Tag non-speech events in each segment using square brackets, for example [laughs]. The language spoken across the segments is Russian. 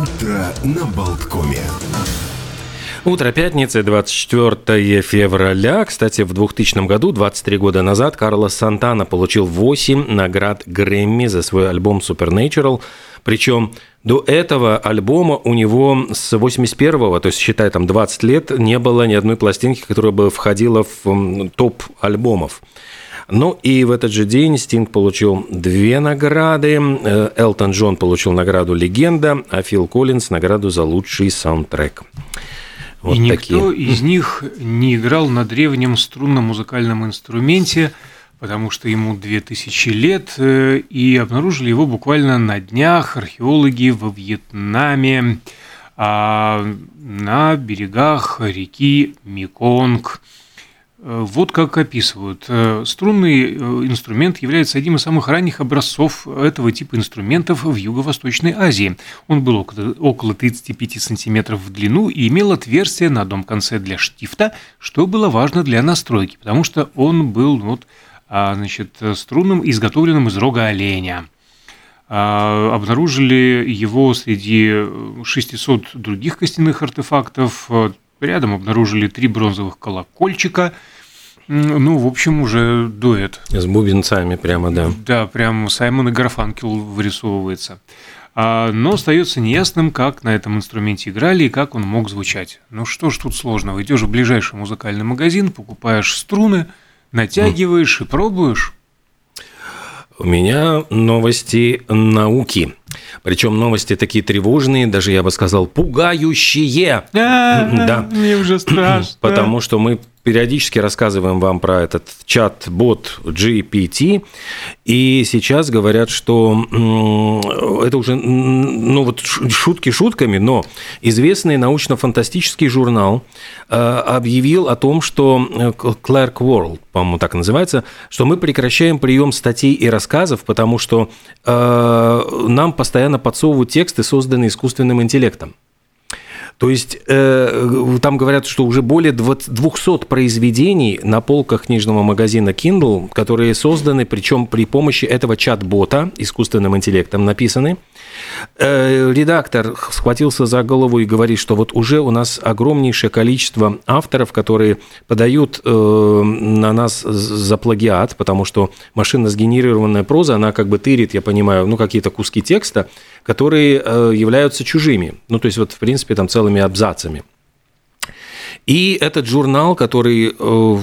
Утро на Болткоме. Утро пятницы, 24 февраля. Кстати, в 2000 году, 23 года назад, Карлос Сантана получил 8 наград Грэмми за свой альбом Supernatural. Причем до этого альбома у него с 81-го, то есть считай там 20 лет, не было ни одной пластинки, которая бы входила в топ альбомов. Ну и в этот же день Стинг получил две награды. Э, Элтон Джон получил награду «Легенда», а Фил Коллинз – награду за лучший саундтрек. Вот и никто такие. из них не играл на древнем струнном музыкальном инструменте, потому что ему 2000 лет, э, и обнаружили его буквально на днях археологи во Вьетнаме а, на берегах реки Меконг. Э, вот как описывают. Э, струнный э, инструмент является одним из самых ранних образцов этого типа инструментов в Юго-Восточной Азии. Он был около 35 сантиметров в длину и имел отверстие на одном конце для штифта, что было важно для настройки, потому что он был вот, а, значит, струнным, изготовленным из рога оленя. А, обнаружили его среди 600 других костяных артефактов, Рядом обнаружили три бронзовых колокольчика. Ну, в общем, уже дуэт. С бубенцами прямо, да. Да, прям Саймон и Гарфанкел вырисовывается. А, но остается неясным, как на этом инструменте играли и как он мог звучать. Ну что ж тут сложного? Идешь в ближайший музыкальный магазин, покупаешь струны, натягиваешь и пробуешь. У меня новости науки. Причем новости такие тревожные, даже я бы сказал, пугающие. [laughs] Да. Мне уже страшно. Потому что мы периодически рассказываем вам про этот чат-бот GPT, и сейчас говорят, что это уже, ну вот шутки шутками, но известный научно-фантастический журнал э, объявил о том, что э, Clark World, по-моему, так называется, что мы прекращаем прием статей и рассказов, потому что э, нам постоянно подсовывают тексты, созданные искусственным интеллектом. То есть э, там говорят, что уже более 200 произведений на полках книжного магазина Kindle, которые созданы, причем при помощи этого чат-бота искусственным интеллектом написаны. Э, редактор схватился за голову и говорит, что вот уже у нас огромнейшее количество авторов, которые подают э, на нас за плагиат, потому что машинно сгенерированная проза, она как бы тырит, я понимаю, ну какие-то куски текста, которые э, являются чужими. Ну то есть вот в принципе там целыми абзацами. И этот журнал, который э,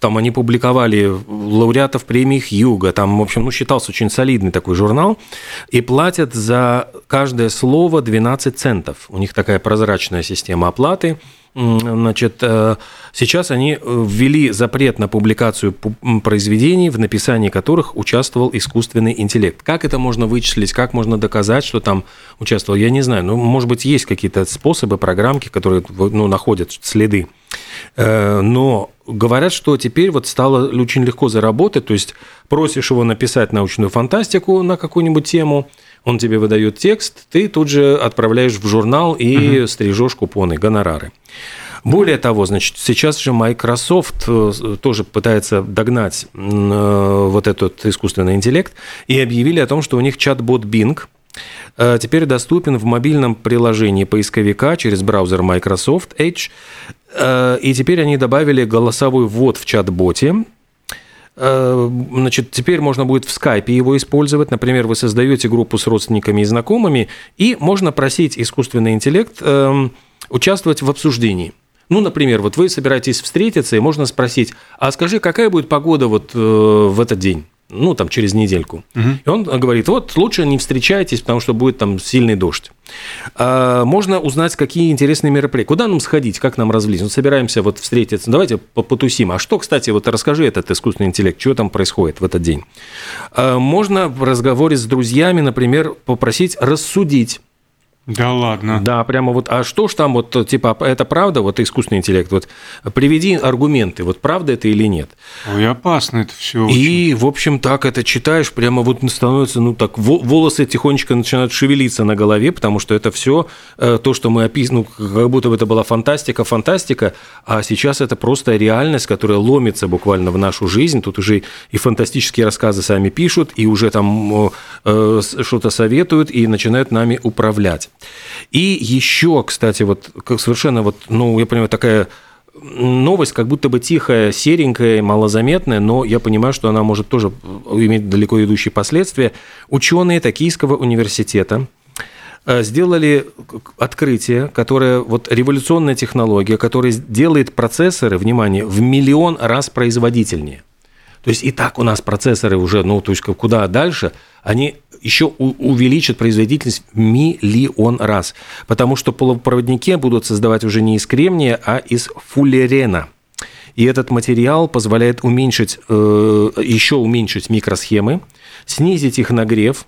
там они публиковали лауреатов премии Хьюга, там, в общем, ну, считался очень солидный такой журнал, и платят за каждое слово 12 центов. У них такая прозрачная система оплаты – Значит, э, сейчас они э, ввели запрет на публикацию произведений, в написании которых участвовал искусственный интеллект. Как это можно вычислить, как можно доказать, что там участвовал, я не знаю. Ну, может быть, есть какие-то способы, программки, которые ну, находят следы. Э, но говорят, что теперь вот стало очень легко заработать, то есть просишь его написать научную фантастику на какую-нибудь тему, он тебе выдает текст, ты тут же отправляешь в журнал и угу. стрижешь купоны, гонорары. Более того, значит, сейчас же Microsoft э, тоже пытается догнать э, вот этот искусственный интеллект и объявили о том, что у них чат-бот Bing э, теперь доступен в мобильном приложении поисковика через браузер Microsoft Edge. И теперь они добавили голосовой ввод в чат-боте, Э, значит, теперь можно будет в скайпе его использовать. Например, вы создаете группу с родственниками и знакомыми, и можно просить искусственный интеллект эм, участвовать в обсуждении. Ну, например, вот вы собираетесь встретиться, и можно спросить, а скажи, какая будет погода вот э, в этот день? Ну, там, через недельку. Угу. И он говорит, вот, лучше не встречайтесь, потому что будет там сильный дождь. А, можно узнать, какие интересные мероприятия. Куда нам сходить, как нам развлечься? Ну, собираемся вот встретиться, давайте потусим. А что, кстати, вот расскажи этот искусственный интеллект, что там происходит в этот день? А, можно в разговоре с друзьями, например, попросить рассудить да ладно. Да, прямо вот, а что ж там вот, типа, это правда, вот искусственный интеллект, вот приведи аргументы, вот правда это или нет. Ой, опасно это все. И, в общем, так это читаешь, прямо вот становится, ну так, волосы тихонечко начинают шевелиться на голове, потому что это все э, то, что мы описываем, ну, как будто бы это была фантастика, фантастика, а сейчас это просто реальность, которая ломится буквально в нашу жизнь, тут уже и фантастические рассказы сами пишут, и уже там э, что-то советуют, и начинают нами управлять. И еще, кстати, вот как совершенно вот, ну, я понимаю, такая новость как будто бы тихая, серенькая, малозаметная, но я понимаю, что она может тоже иметь далеко идущие последствия. Ученые Токийского университета э, сделали открытие, которое вот революционная технология, которая делает процессоры, внимание, в миллион раз производительнее. То есть и так у нас процессоры уже, ну, то есть куда дальше, они еще увеличат производительность миллион раз, потому что полупроводники будут создавать уже не из кремния, а из фуллерена. И этот материал позволяет уменьшить, э, еще уменьшить микросхемы, снизить их нагрев,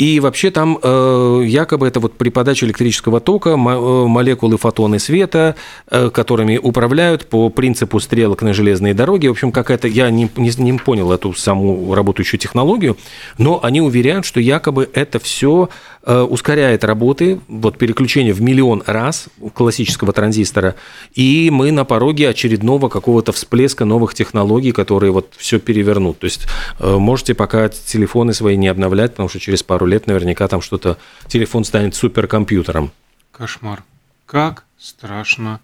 и вообще там э, якобы это вот при подаче электрического тока э, молекулы фотоны света, э, которыми управляют по принципу стрелок на железной дороге. В общем, какая-то я не, не, не понял эту саму работающую технологию, но они уверяют, что якобы это все ускоряет работы, вот переключение в миллион раз классического транзистора, и мы на пороге очередного какого-то всплеска новых технологий, которые вот все перевернут. То есть э, можете пока телефоны свои не обновлять, потому что через пару лет наверняка там что-то, телефон станет суперкомпьютером. Кошмар. Как страшно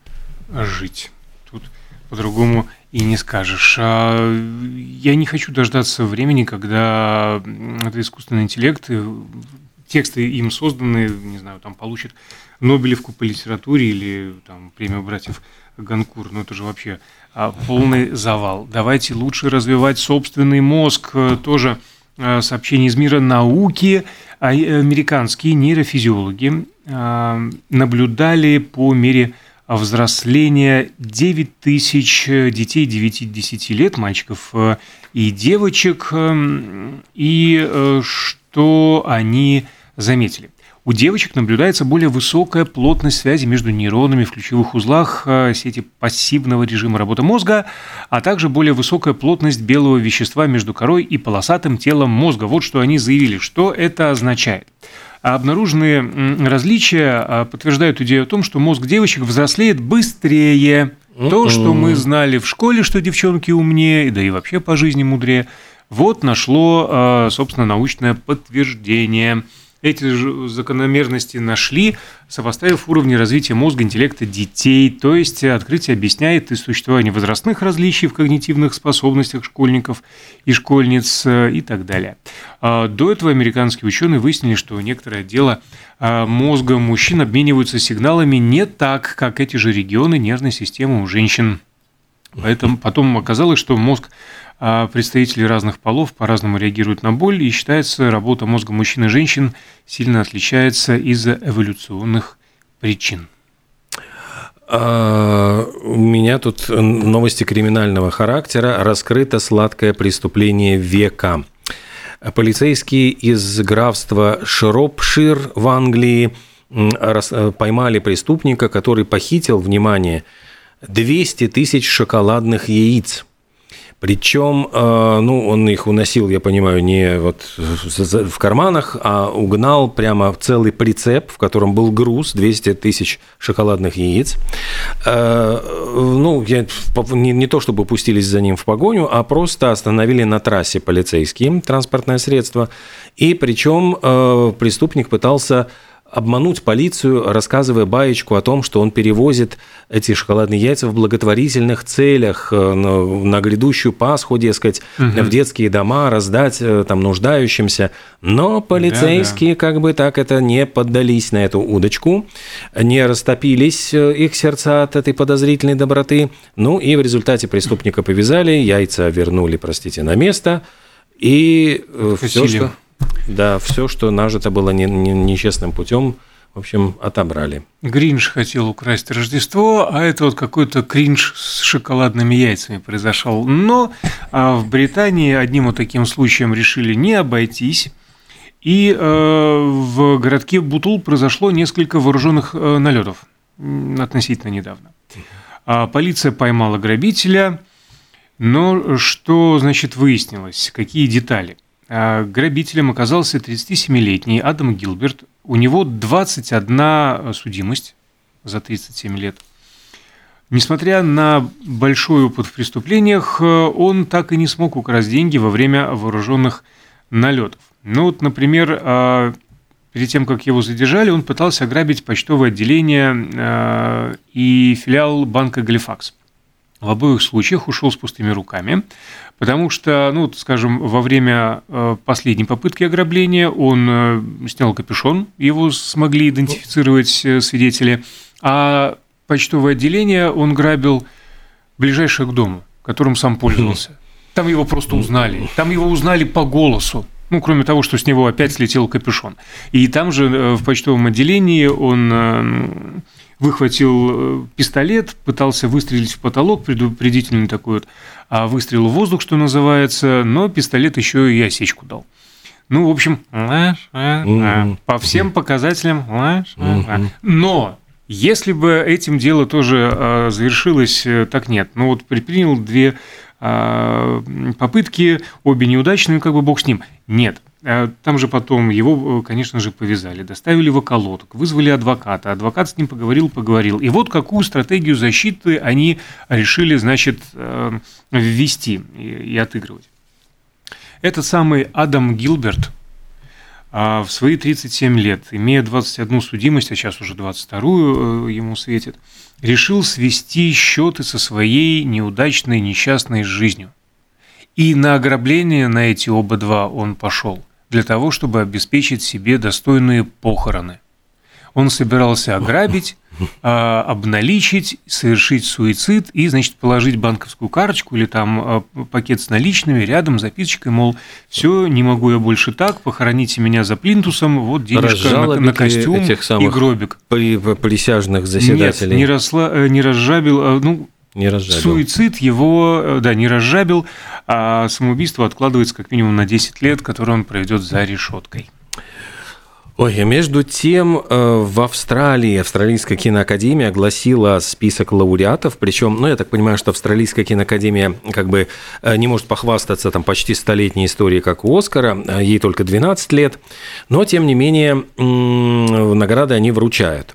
жить. Тут по-другому и не скажешь. А я не хочу дождаться времени, когда этот искусственный интеллект тексты им созданы, не знаю, там получат Нобелевку по литературе или там премию братьев Ганкур, ну это же вообще а, полный завал. Давайте лучше развивать собственный мозг. Тоже а, сообщение из мира науки. А, американские нейрофизиологи наблюдали по мере взросления 9 тысяч детей 9-10 лет, мальчиков и девочек, и что они заметили. У девочек наблюдается более высокая плотность связи между нейронами в ключевых узлах э, сети пассивного режима работы мозга, а также более высокая плотность белого вещества между корой и полосатым телом мозга. Вот что они заявили. Что это означает? А обнаруженные различия а, подтверждают идею о том, что мозг девочек взрослеет быстрее. То, что мы знали в школе, что девчонки умнее, да и вообще по жизни мудрее, вот нашло, а, собственно, научное подтверждение – эти же закономерности нашли, сопоставив уровни развития мозга, интеллекта детей. То есть открытие объясняет и существование возрастных различий в когнитивных способностях школьников и школьниц э, и так далее. А, до этого американские ученые выяснили, что некоторое дело а, мозга мужчин обмениваются сигналами не так, как эти же регионы нервной системы у женщин. Поэтому потом оказалось, что мозг а представители разных полов по-разному реагируют на боль, и считается, работа мозга мужчин и женщин сильно отличается из-за эволюционных причин. А, у меня тут новости криминального характера. Раскрыто сладкое преступление века. Полицейские из графства Шропшир в Англии поймали преступника, который похитил, внимание, 200 тысяч шоколадных яиц – причем, э, ну, он их уносил, я понимаю, не вот в карманах, а угнал прямо целый прицеп, в котором был груз 200 тысяч шоколадных яиц. Э, ну, не, не то чтобы пустились за ним в погоню, а просто остановили на трассе полицейские транспортное средство. И причем э, преступник пытался обмануть полицию, рассказывая баечку о том, что он перевозит эти шоколадные яйца в благотворительных целях э, на, грядущую Пасху, дескать, угу. в детские дома раздать э, там нуждающимся. Но полицейские да, да. как бы так это не поддались на эту удочку, не растопились э, их сердца от этой подозрительной доброты. Ну и в результате преступника повязали, яйца вернули, простите, на место. И все, что... Да, все, что нажито было не, не, нечестным путем, в общем, отобрали. Гринж хотел украсть Рождество, а это вот какой-то кринж с шоколадными яйцами произошел. Но а в Британии одним вот таким случаем решили не обойтись. И э, в городке Бутул произошло несколько вооруженных э, налетов относительно недавно. А полиция поймала грабителя, но что, значит, выяснилось? Какие детали? А, грабителем оказался 37-летний Адам Гилберт. У него 21 судимость за 37 лет. Несмотря на большой опыт в преступлениях, он так и не смог украсть деньги во время вооруженных налетов. Ну вот, например, 15 перед тем, как его задержали, он пытался ограбить почтовое отделение э, и филиал банка «Галифакс». В обоих случаях ушел с пустыми руками, потому что, ну, скажем, во время э, последней попытки ограбления он э, снял капюшон, его смогли идентифицировать свидетели, а почтовое отделение он грабил ближайшее к дому, которым сам пользовался. Там его просто узнали. Там его узнали по голосу. Ну, кроме того, что с него опять слетел капюшон. И там же э, в почтовом отделении он э, выхватил э, пистолет, пытался выстрелить в потолок, предупредительный такой вот а выстрел в воздух, что называется, но пистолет еще и осечку дал. Ну, в общем, по всем показателям. Но если бы этим дело тоже завершилось, так нет. Ну, вот предпринял две а, попытки, обе неудачные, как бы бог с ним. Нет. А, там же потом его, конечно же, повязали, доставили в околоток, вызвали адвоката. Адвокат с ним поговорил, поговорил. И вот какую стратегию защиты они решили, значит, э, ввести и отыгрывать. Этот самый Адам Гилберт а, в свои 37 лет, имея 21 судимость, а сейчас уже 22 э, ему светит, решил свести счеты со своей неудачной, несчастной жизнью. И на ограбление на эти оба два он пошел, для того, чтобы обеспечить себе достойные похороны. Он собирался ограбить, а, обналичить, совершить суицид и, значит, положить банковскую карточку или там а, пакет с наличными рядом, записочкой, мол, все, не могу я больше так, похороните меня за плинтусом, вот денежка на, на костюм этих самых и гробик. Присяжных заседателей? Нет, не, расла, э, не разжабил, а, ну, не разжабил. Суицид его, э, да, не разжабил, а самоубийство откладывается как минимум на 10 лет, которое он проведет за решеткой. Ой, между тем э, в Австралии Австралийская киноакадемия огласила список лауреатов, причем, ну, я так понимаю, что Австралийская киноакадемия как бы э, не может похвастаться там почти столетней историей, как у Оскара, ей только 12 лет, но, тем не менее, награды они вручают.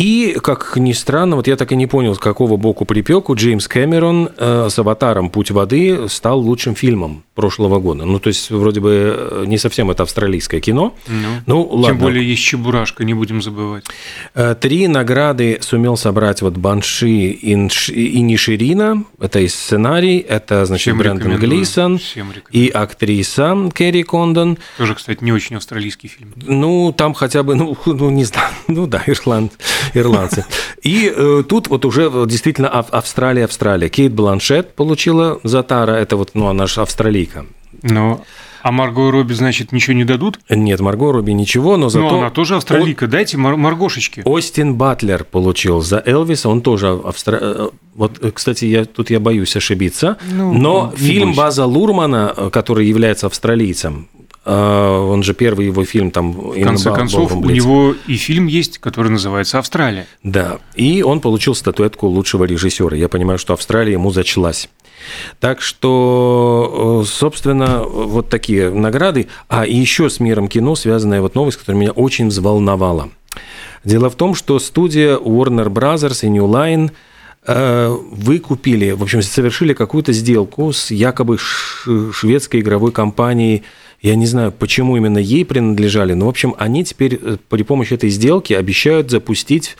И, как ни странно, вот я так и не понял, с какого боку припеку Джеймс Кэмерон э, с «Аватаром. Путь воды» стал лучшим фильмом прошлого года. Ну, то есть, вроде бы э, не совсем это австралийское кино. Ну, ну ладно. Тем более есть «Чебурашка», не будем забывать. Э, три награды сумел собрать вот Банши и Ниширина. Это и сценарий, это, значит, Всем Брэндон Глисон и актриса Керри Кондон. Тоже, кстати, не очень австралийский фильм. Ну, там хотя бы, ну, [laughs] ну не знаю, [laughs] ну да, Ирланд ирландцы. И э, тут вот уже действительно Австралия, Австралия. Кейт Бланшет получила за Тара, это вот, ну, она же австралийка. Ну, а Марго Робби, значит, ничего не дадут? Нет, Марго Робби ничего, но зато... Ну, она тоже австралийка, О... дайте Мар- Маргошечки. Остин Батлер получил за Элвиса, он тоже австра... Э, вот, э, кстати, я, тут я боюсь ошибиться, ну, но фильм бойся. База Лурмана, э, который является австралийцем, он же первый его фильм там. В конце концов, у него и фильм есть, который называется «Австралия». Да, и он получил статуэтку лучшего режиссера. Я понимаю, что Австралия ему зачлась. Так что, э, собственно, вот такие награды. А еще с миром кино связанная вот новость, которая меня очень взволновала. Дело в том, что студия Warner Brothers и New Line э, выкупили, в общем, совершили какую-то сделку с якобы шведской игровой компанией я не знаю, почему именно ей принадлежали, но, в общем, они теперь э, при помощи этой сделки обещают запустить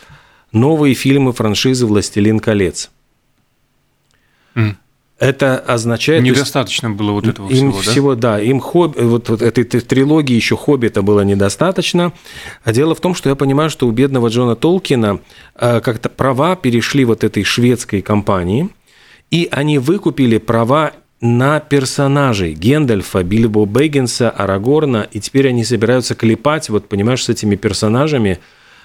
новые фильмы франшизы «Властелин колец». Mm. Это означает... Недостаточно есть, было вот этого им всего, да? всего, да? Им хоб... вот, вот этой, этой трилогии еще «Хоббита» было недостаточно. А дело в том, что я понимаю, что у бедного Джона Толкина э, как-то права перешли вот этой шведской компании, и они выкупили права на персонажей Гендальфа, Бильбо Бэггинса, Арагорна, и теперь они собираются клепать, вот понимаешь, с этими персонажами,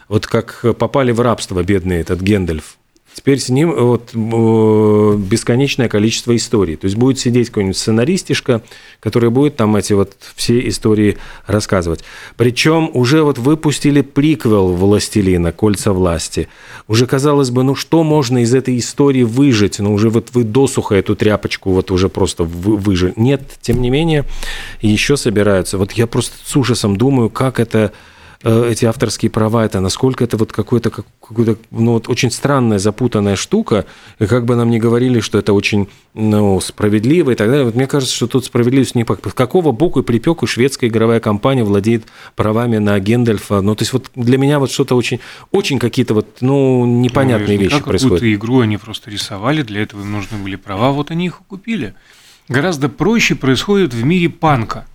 вот как попали в рабство бедный этот Гендальф. Теперь с ним вот, бесконечное количество историй. То есть будет сидеть какой-нибудь сценаристишка, который будет там эти вот все истории рассказывать. Причем уже вот выпустили приквел «Властелина. Кольца власти». Уже казалось бы, ну что можно из этой истории выжить? Ну уже вот вы досуха эту тряпочку вот уже просто выжили. Нет, тем не менее, еще собираются. Вот я просто с ужасом думаю, как это э, эти авторские права, это насколько это вот какое-то, какое-то ну, вот очень странная, запутанная штука, и как бы нам не говорили, что это очень ну, справедливо и так далее, вот мне кажется, что тут справедливость не по какого боку и припеку шведская игровая компания владеет правами на Гендальфа, ну, то есть вот для меня вот что-то очень, очень какие-то вот, ну, непонятные ну, вещи происходят. Какую-то игру они просто рисовали, для этого им нужны были права, вот они их и купили. Гораздо проще происходит в мире панка.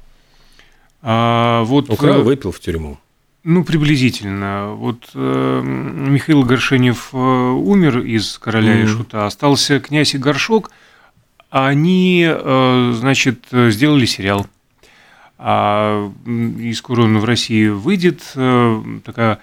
А, вот, Украл, э, выпил в тюрьму. Ну, приблизительно. Вот э, Михаил Горшенев э, умер из «Короля mm-hmm. и Шута», остался князь и горшок, они, э, значит, сделали сериал. А, и скоро он в России выйдет. Э, такая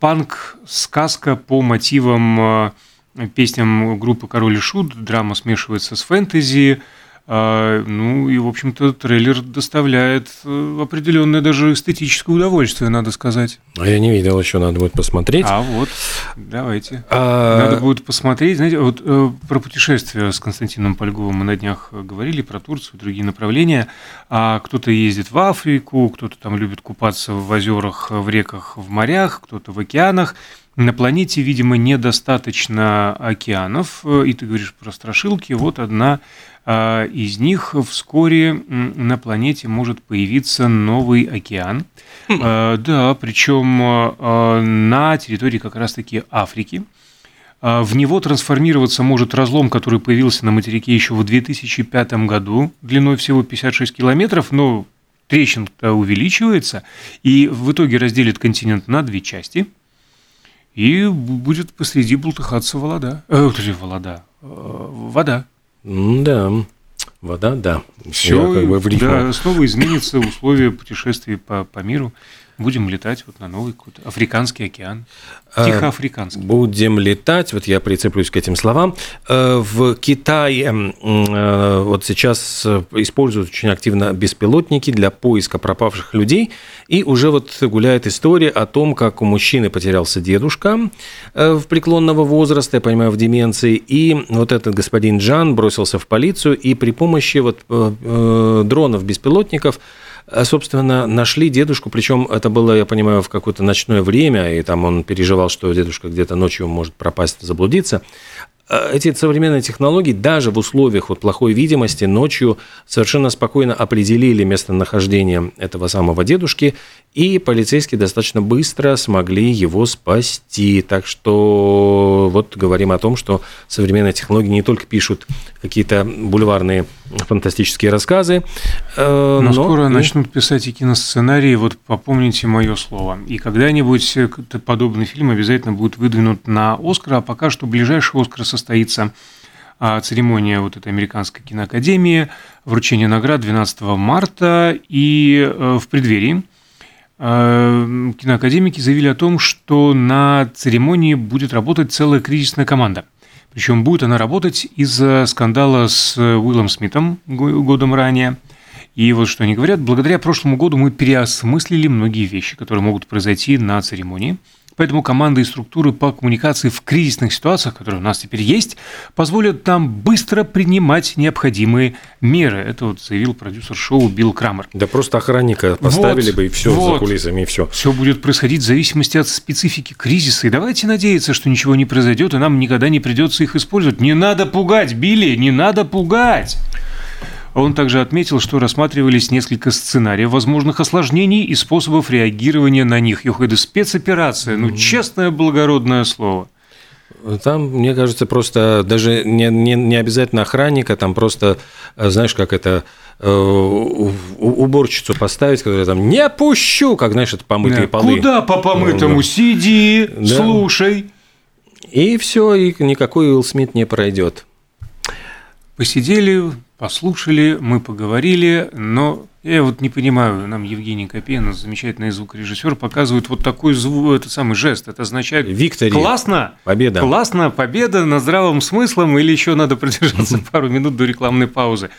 панк-сказка по мотивам э, песням группы «Король и Шут». Драма смешивается с фэнтези. А, ну и, в общем-то, трейлер доставляет э, определенное даже эстетическое удовольствие, надо сказать. А я не видел еще, надо будет посмотреть. А вот, давайте. А... Надо будет посмотреть. Знаете, вот э, про путешествия с Константином Польговым мы на днях говорили, про Турцию, другие направления. А кто-то ездит в Африку, кто-то там любит купаться в озерах, в реках, в морях, кто-то в океанах. На планете, видимо, недостаточно океанов, и ты говоришь про страшилки. Вот одна а, из них вскоре на планете может появиться новый океан. Хм. А, да, причем а, на территории как раз-таки Африки. В него трансформироваться может разлом, который появился на материке еще в 2005 году, длиной всего 56 километров, но трещина увеличивается, и в итоге разделит континент на две части, и будет посреди бултыхаться волода. Э, волода. Э, вода. Да, вода, да. Все, как бы да, снова изменятся условия путешествий по, по миру будем летать вот на новый какой-то Африканский океан, а, Тихоафриканский. Будем летать, вот я прицеплюсь к этим словам. Э, в Китае э, вот сейчас э, используют очень активно беспилотники для поиска пропавших людей, и уже вот гуляет история о том, как у мужчины потерялся дедушка в преклонного возраста, я понимаю, в деменции, и вот этот господин Джан бросился в полицию, и при помощи вот дронов, беспилотников а, собственно, нашли дедушку, причем это было, я понимаю, в какое-то ночное время, и там он переживал, что дедушка где-то ночью может пропасть, заблудиться. Э, эти современные технологии даже в условиях вот плохой видимости ночью совершенно спокойно определили местонахождение этого самого дедушки, и полицейские достаточно быстро смогли его спасти. Так что вот говорим о том, что современные технологии не только пишут какие-то бульварные фантастические рассказы, э, но, но скоро и... начнут писать и киносценарии. Вот попомните мое слово. И когда-нибудь подобный фильм обязательно будет выдвинут на Оскар, а пока что ближайший Оскар состоится а, церемония вот этой американской киноакадемии, вручение наград 12 марта, и э, в преддверии э, киноакадемики заявили о том, что на церемонии будет работать целая кризисная команда. Причем будет она работать из-за скандала с Уиллом Смитом годом ранее. И вот что они говорят, благодаря прошлому году мы переосмыслили многие вещи, которые могут произойти на церемонии – Поэтому команды и структуры по коммуникации в кризисных ситуациях, которые у нас теперь есть, позволят нам быстро принимать необходимые меры. Это вот заявил продюсер шоу Билл Крамер. Да просто охранника поставили вот, бы и все вот. за кулисами, и все. Все будет происходить в зависимости от специфики кризиса. И давайте надеяться, что ничего не произойдет, и нам никогда не придется их использовать. Не надо пугать, Билли, не надо пугать. Он также отметил, что рассматривались несколько сценариев возможных осложнений и способов реагирования на них. Их это спецоперация, ну, честное благородное слово. Там, мне кажется, просто даже не, не, не обязательно охранника, там просто, знаешь, как это э, уборщицу поставить, которая там не пущу, как знаешь, это помытые да, полы. Куда по помытому? Да. Сиди, да. слушай. И все, и никакой Уилл Смит не пройдет. Посидели, послушали, мы поговорили, но я вот не понимаю, нам Евгений Копейн, замечательный звукорежиссер, показывает вот такой звук, этот самый жест. Это означает Виктория. классно, победа. классно, победа над здравым смыслом, или еще надо [laughs] продержаться [laughs] пару минут до рекламной паузы.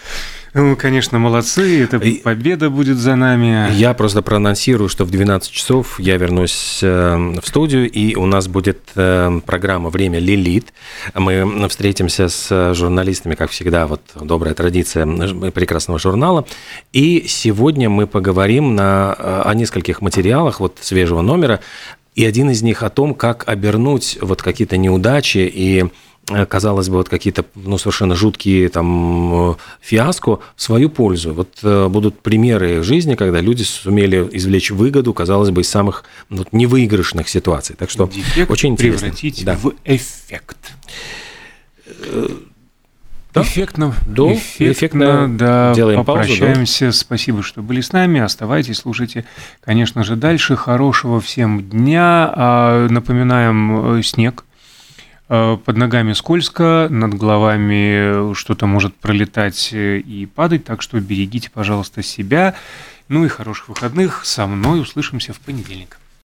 Ну, конечно, молодцы, это победа будет за нами. Я просто проанонсирую, что в 12 часов я вернусь э, в студию, и у нас будет э, программа «Время Лилит». Мы встретимся с журналистами, как всегда, вот добрая традиция прекрасного журнала. И сегодня мы поговорим на, о нескольких материалах вот свежего номера, и один из них о том, как обернуть вот какие-то неудачи и Э, казалось бы, вот какие-то ну, совершенно жуткие там э, фиаско в свою пользу. Вот э, будут примеры жизни, когда люди сумели извлечь выгоду, казалось бы, из самых ну, невыигрышных ситуаций. Так что Дефект очень интересно. превратить да. в эффект. Да? Эффектно, да, эффектно, эффектно да, делаем попрощаемся. Паузу, да. Спасибо, что были с нами. Оставайтесь, слушайте, конечно же, дальше. Хорошего всем дня. А, напоминаем, снег Э, под ногами скользко, над головами что-то может пролетать и падать, так что берегите, пожалуйста, себя. Ну и хороших выходных. Со мной услышимся в понедельник.